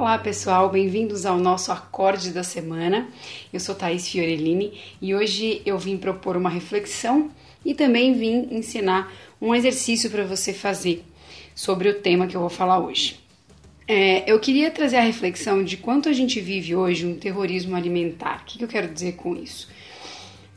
Olá pessoal, bem-vindos ao nosso acorde da semana. Eu sou Thaís Fiorellini e hoje eu vim propor uma reflexão e também vim ensinar um exercício para você fazer sobre o tema que eu vou falar hoje. É, eu queria trazer a reflexão de quanto a gente vive hoje um terrorismo alimentar. O que, que eu quero dizer com isso?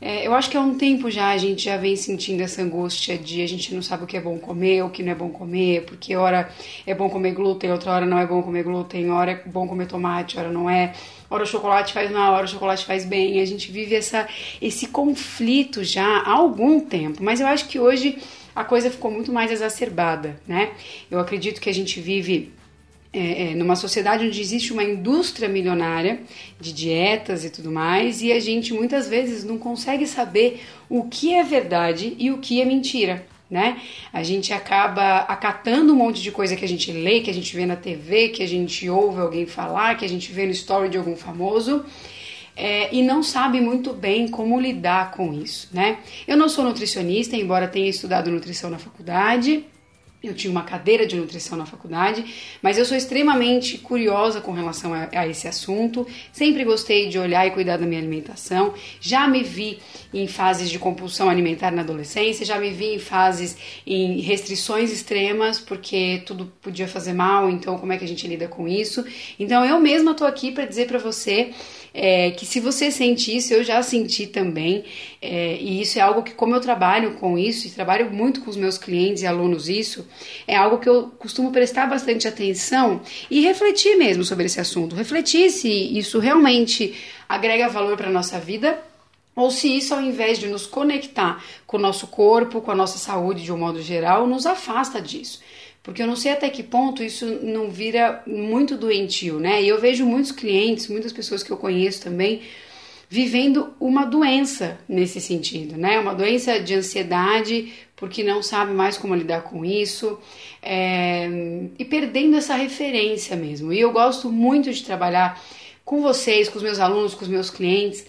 É, eu acho que há um tempo já a gente já vem sentindo essa angústia de a gente não sabe o que é bom comer, o que não é bom comer, porque hora é bom comer glúten, outra hora não é bom comer glúten, hora é bom comer tomate, hora não é, hora o chocolate faz mal, hora o chocolate faz bem. A gente vive essa, esse conflito já há algum tempo, mas eu acho que hoje a coisa ficou muito mais exacerbada, né? Eu acredito que a gente vive é, é, numa sociedade onde existe uma indústria milionária de dietas e tudo mais, e a gente muitas vezes não consegue saber o que é verdade e o que é mentira. Né? A gente acaba acatando um monte de coisa que a gente lê, que a gente vê na TV, que a gente ouve alguém falar, que a gente vê no story de algum famoso. É, e não sabe muito bem como lidar com isso, né? Eu não sou nutricionista, embora tenha estudado nutrição na faculdade, eu tinha uma cadeira de nutrição na faculdade, mas eu sou extremamente curiosa com relação a, a, esse assunto. Sempre gostei de olhar e cuidar da minha alimentação. Já me vi em fases de compulsão alimentar na adolescência, já me vi em fases em restrições extremas, porque tudo podia fazer mal, então como é que a gente lida com isso? Então eu mesma estou aqui para dizer para você é, que se você sente isso, eu já senti também, é, e isso é algo que, como eu trabalho com isso, e trabalho muito com os meus clientes e alunos isso, é algo que eu costumo prestar bastante atenção e refletir mesmo sobre esse assunto, refletir se isso realmente agrega valor para a nossa vida ou se isso, ao invés de nos conectar com o nosso corpo, com a nossa saúde de um modo geral, nos afasta disso porque eu não sei até que ponto isso não vira muito doentio, né? E eu vejo muitos clientes, muitas pessoas que eu conheço também, vivendo uma doença nesse sentido, né? Uma doença de ansiedade, porque não sabe mais como lidar com isso, é... e perdendo essa referência mesmo. E eu gosto muito de trabalhar com vocês, com os meus alunos, com os meus clientes,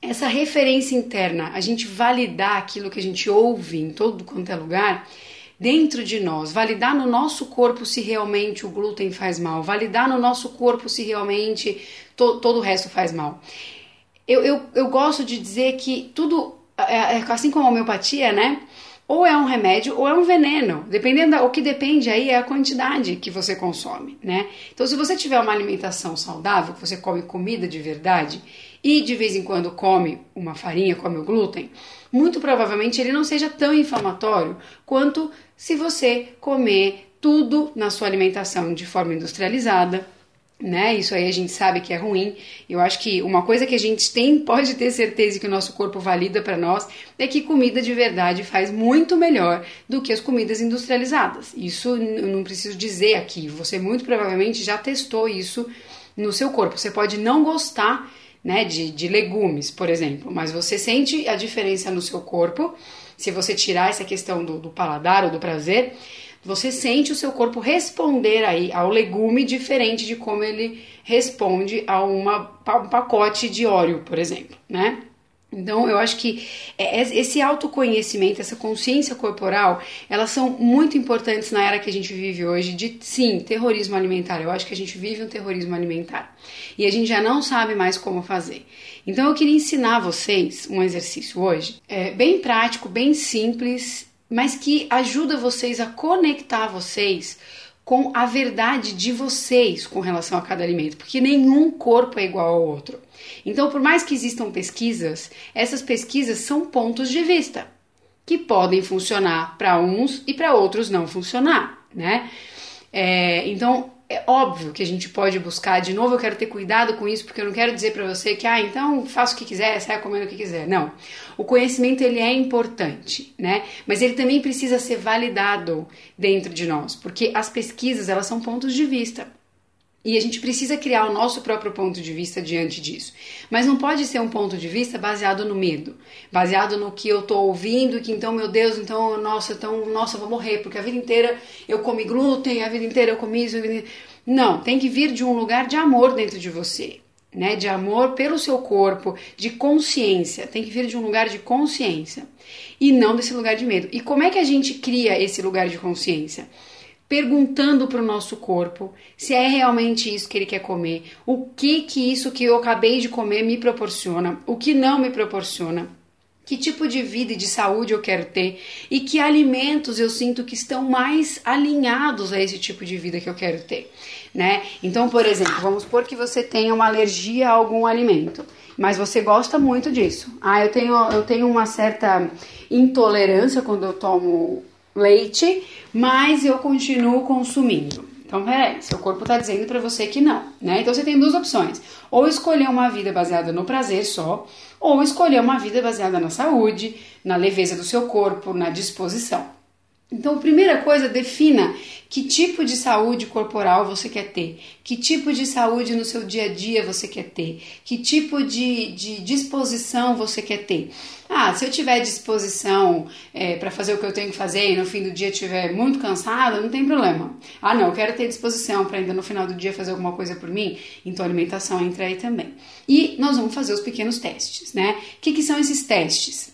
essa referência interna, a gente validar aquilo que a gente ouve em todo quanto é lugar dentro de nós, validar no nosso corpo se realmente o glúten faz mal, validar no nosso corpo se realmente to, todo o resto faz mal. Eu, eu, eu gosto de dizer que tudo, assim como a homeopatia, né? Ou é um remédio ou é um veneno. Dependendo o que depende aí é a quantidade que você consome, né? Então, se você tiver uma alimentação saudável, você come comida de verdade e de vez em quando come uma farinha, come o glúten, muito provavelmente ele não seja tão inflamatório quanto se você comer tudo na sua alimentação de forma industrializada, né? Isso aí a gente sabe que é ruim. Eu acho que uma coisa que a gente tem, pode ter certeza que o nosso corpo valida para nós, é que comida de verdade faz muito melhor do que as comidas industrializadas. Isso eu não preciso dizer aqui. Você muito provavelmente já testou isso no seu corpo. Você pode não gostar né, de, de legumes, por exemplo, mas você sente a diferença no seu corpo, se você tirar essa questão do, do paladar ou do prazer, você sente o seu corpo responder aí ao legume diferente de como ele responde a uma, um pacote de óleo, por exemplo, né? Então, eu acho que é, é, esse autoconhecimento, essa consciência corporal, elas são muito importantes na era que a gente vive hoje de, sim, terrorismo alimentar. Eu acho que a gente vive um terrorismo alimentar e a gente já não sabe mais como fazer. Então, eu queria ensinar vocês um exercício hoje, é, bem prático, bem simples, mas que ajuda vocês a conectar vocês com a verdade de vocês com relação a cada alimento, porque nenhum corpo é igual ao outro. Então, por mais que existam pesquisas, essas pesquisas são pontos de vista que podem funcionar para uns e para outros não funcionar, né? É, então, é óbvio que a gente pode buscar, de novo, eu quero ter cuidado com isso, porque eu não quero dizer para você que, ah, então faça o que quiser, saia comendo o que quiser. Não. O conhecimento, ele é importante, né? Mas ele também precisa ser validado dentro de nós, porque as pesquisas, elas são pontos de vista. E a gente precisa criar o nosso próprio ponto de vista diante disso. Mas não pode ser um ponto de vista baseado no medo, baseado no que eu tô ouvindo, que então, meu Deus, então, nossa, então, nossa, eu vou morrer, porque a vida inteira eu comi glúten, a vida inteira eu comi isso. Não, tem que vir de um lugar de amor dentro de você, né? De amor pelo seu corpo, de consciência. Tem que vir de um lugar de consciência e não desse lugar de medo. E como é que a gente cria esse lugar de consciência? Perguntando para o nosso corpo se é realmente isso que ele quer comer, o que que isso que eu acabei de comer me proporciona, o que não me proporciona. Que tipo de vida e de saúde eu quero ter e que alimentos eu sinto que estão mais alinhados a esse tipo de vida que eu quero ter, né? Então, por exemplo, vamos supor que você tenha uma alergia a algum alimento, mas você gosta muito disso. Ah, eu tenho, eu tenho uma certa intolerância quando eu tomo leite, mas eu continuo consumindo. Então, peraí, seu corpo está dizendo para você que não, né? Então você tem duas opções: ou escolher uma vida baseada no prazer só, ou escolher uma vida baseada na saúde, na leveza do seu corpo, na disposição. Então, primeira coisa, defina que tipo de saúde corporal você quer ter, que tipo de saúde no seu dia a dia você quer ter, que tipo de, de disposição você quer ter. Ah, se eu tiver disposição é, para fazer o que eu tenho que fazer e no fim do dia estiver muito cansada, não tem problema. Ah, não, eu quero ter disposição para ainda no final do dia fazer alguma coisa por mim, então a alimentação entra aí também. E nós vamos fazer os pequenos testes, né? O que, que são esses testes?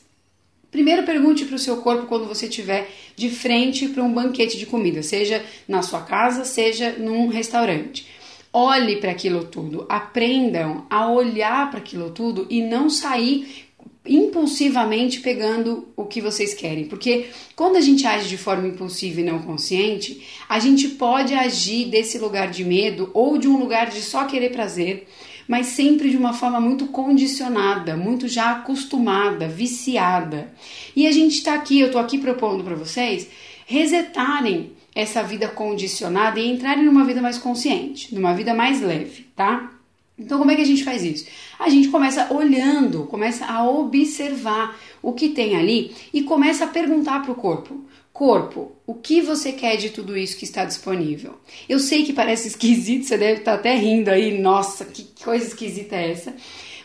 Primeiro pergunte para o seu corpo quando você estiver de frente para um banquete de comida, seja na sua casa, seja num restaurante. Olhe para aquilo tudo, aprendam a olhar para aquilo tudo e não sair impulsivamente pegando o que vocês querem, porque quando a gente age de forma impulsiva e não consciente, a gente pode agir desse lugar de medo ou de um lugar de só querer prazer mas sempre de uma forma muito condicionada, muito já acostumada, viciada. E a gente está aqui, eu estou aqui propondo para vocês resetarem essa vida condicionada e entrarem numa vida mais consciente, numa vida mais leve, tá? Então, como é que a gente faz isso? A gente começa olhando, começa a observar o que tem ali e começa a perguntar para o corpo: Corpo, o que você quer de tudo isso que está disponível? Eu sei que parece esquisito, você deve estar até rindo aí, nossa, que coisa esquisita é essa?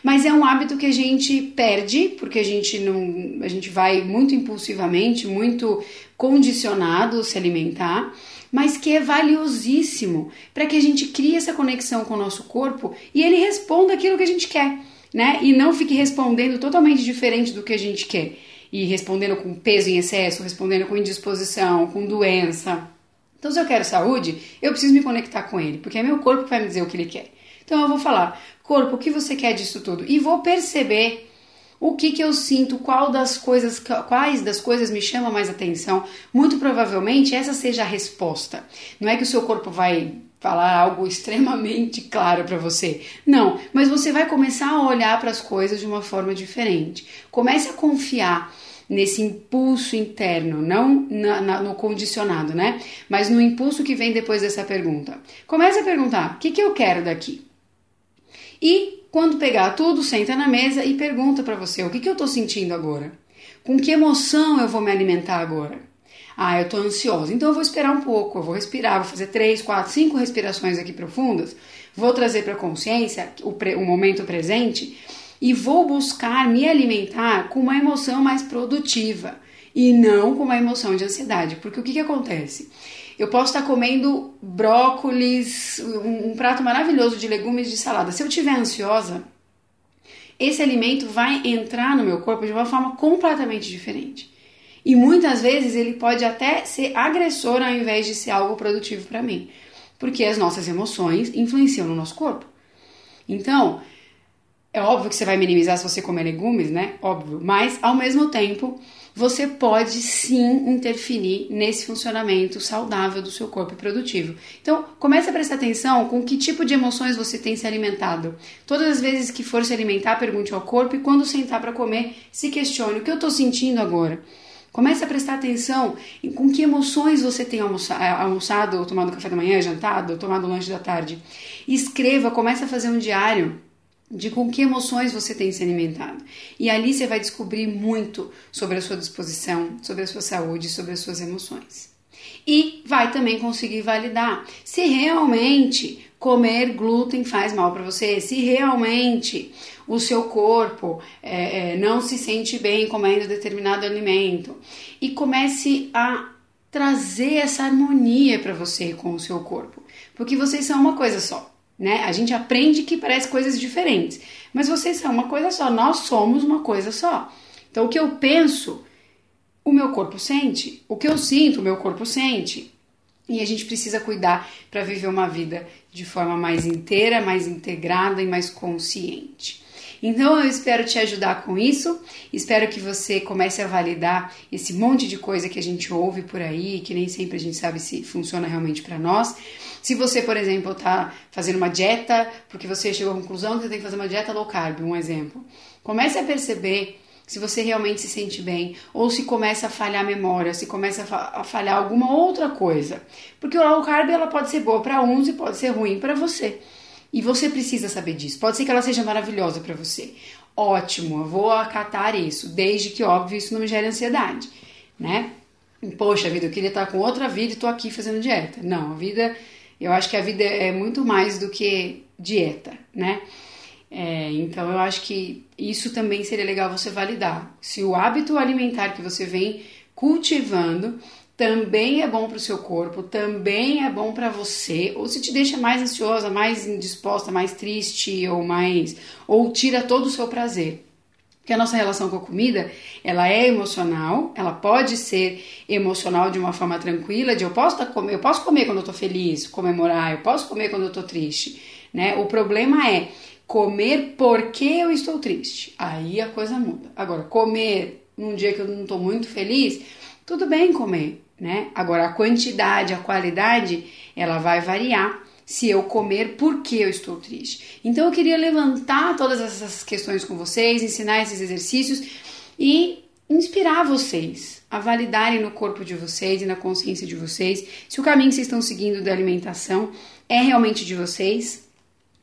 Mas é um hábito que a gente perde, porque a gente não, a gente vai muito impulsivamente, muito condicionado se alimentar, mas que é valiosíssimo para que a gente crie essa conexão com o nosso corpo e ele responda aquilo que a gente quer, né? E não fique respondendo totalmente diferente do que a gente quer e respondendo com peso em excesso, respondendo com indisposição, com doença. Então, se eu quero saúde, eu preciso me conectar com ele, porque é meu corpo que vai me dizer o que ele quer. Então, eu vou falar, corpo, o que você quer disso tudo? E vou perceber o que, que eu sinto, qual das coisas, quais das coisas me chama mais atenção. Muito provavelmente essa seja a resposta. Não é que o seu corpo vai falar algo extremamente claro para você. Não, mas você vai começar a olhar para as coisas de uma forma diferente. Comece a confiar nesse impulso interno, não na, na, no condicionado, né? Mas no impulso que vem depois dessa pergunta. Comece a perguntar: o que, que eu quero daqui? E quando pegar tudo, senta na mesa e pergunta para você: o que, que eu estou sentindo agora? Com que emoção eu vou me alimentar agora? Ah, eu estou ansiosa, então eu vou esperar um pouco, eu vou respirar, vou fazer três, quatro, cinco respirações aqui profundas, vou trazer para a consciência o, o momento presente e vou buscar me alimentar com uma emoção mais produtiva e não com uma emoção de ansiedade. Porque o que, que acontece? Eu posso estar comendo brócolis, um, um prato maravilhoso de legumes de salada. Se eu estiver ansiosa, esse alimento vai entrar no meu corpo de uma forma completamente diferente. E muitas vezes ele pode até ser agressor ao invés de ser algo produtivo para mim, porque as nossas emoções influenciam no nosso corpo. Então, é óbvio que você vai minimizar se você comer legumes, né? Óbvio. Mas, ao mesmo tempo, você pode sim interferir nesse funcionamento saudável do seu corpo produtivo. Então, comece a prestar atenção com que tipo de emoções você tem se alimentado. Todas as vezes que for se alimentar, pergunte ao corpo e quando sentar para comer, se questione o que eu estou sentindo agora. Comece a prestar atenção em com que emoções você tem almoçado, ou tomado café da manhã, jantado, ou tomado lanche da tarde. escreva, comece a fazer um diário de com que emoções você tem se alimentado. E ali você vai descobrir muito sobre a sua disposição, sobre a sua saúde, sobre as suas emoções. E vai também conseguir validar se realmente comer glúten faz mal para você, se realmente o seu corpo é, é, não se sente bem comendo determinado alimento. E comece a trazer essa harmonia para você com o seu corpo, porque vocês são uma coisa só né? A gente aprende que parece coisas diferentes, mas vocês são uma coisa só, nós somos uma coisa só. Então o que eu penso, o meu corpo sente, o que eu sinto, o meu corpo sente. e a gente precisa cuidar para viver uma vida de forma mais inteira, mais integrada e mais consciente. Então eu espero te ajudar com isso, espero que você comece a validar esse monte de coisa que a gente ouve por aí, que nem sempre a gente sabe se funciona realmente para nós. Se você, por exemplo, está fazendo uma dieta, porque você chegou à conclusão que você tem que fazer uma dieta low carb, um exemplo. Comece a perceber se você realmente se sente bem, ou se começa a falhar a memória, se começa a, falhar alguma outra coisa. Porque o low carb ela pode ser boa para uns e pode ser ruim para você. E você precisa saber disso. Pode ser que ela seja maravilhosa para você. Ótimo, eu vou acatar isso, desde que, óbvio, isso não me gere ansiedade, né? Poxa vida, eu queria estar com outra vida e tô aqui fazendo dieta. Não, a vida, eu acho que a vida é muito mais do que dieta, né? É, então eu acho que isso também seria legal você validar. Se o hábito alimentar que você vem cultivando também é bom para o seu corpo, também é bom para você, ou se te deixa mais ansiosa, mais indisposta, mais triste ou mais ou tira todo o seu prazer. Porque a nossa relação com a comida, ela é emocional, ela pode ser emocional de uma forma tranquila, de eu posso tá comer, eu posso comer quando eu tô feliz, comemorar, eu posso comer quando eu tô triste, né? O problema é comer porque eu estou triste. Aí a coisa muda. Agora, comer num dia que eu não estou muito feliz, tudo bem comer, né? Agora, a quantidade, a qualidade, ela vai variar se eu comer porque eu estou triste. Então, eu queria levantar todas essas questões com vocês, ensinar esses exercícios e inspirar vocês a validarem no corpo de vocês e na consciência de vocês se o caminho que vocês estão seguindo da alimentação é realmente de vocês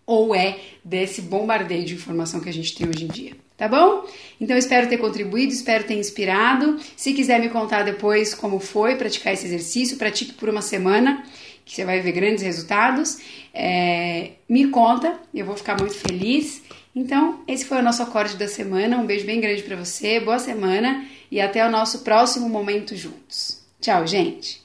ou é desse bombardeio de informação que a gente tem hoje em dia. Tá bom? Então espero ter contribuído, espero ter inspirado. Se quiser me contar depois como foi praticar esse exercício, pratique por uma semana, que você vai ver grandes resultados. É, me conta, eu vou ficar muito feliz. Então, esse foi o nosso acorde da semana. Um beijo bem grande para você, boa semana e até o nosso próximo momento juntos. Tchau, gente!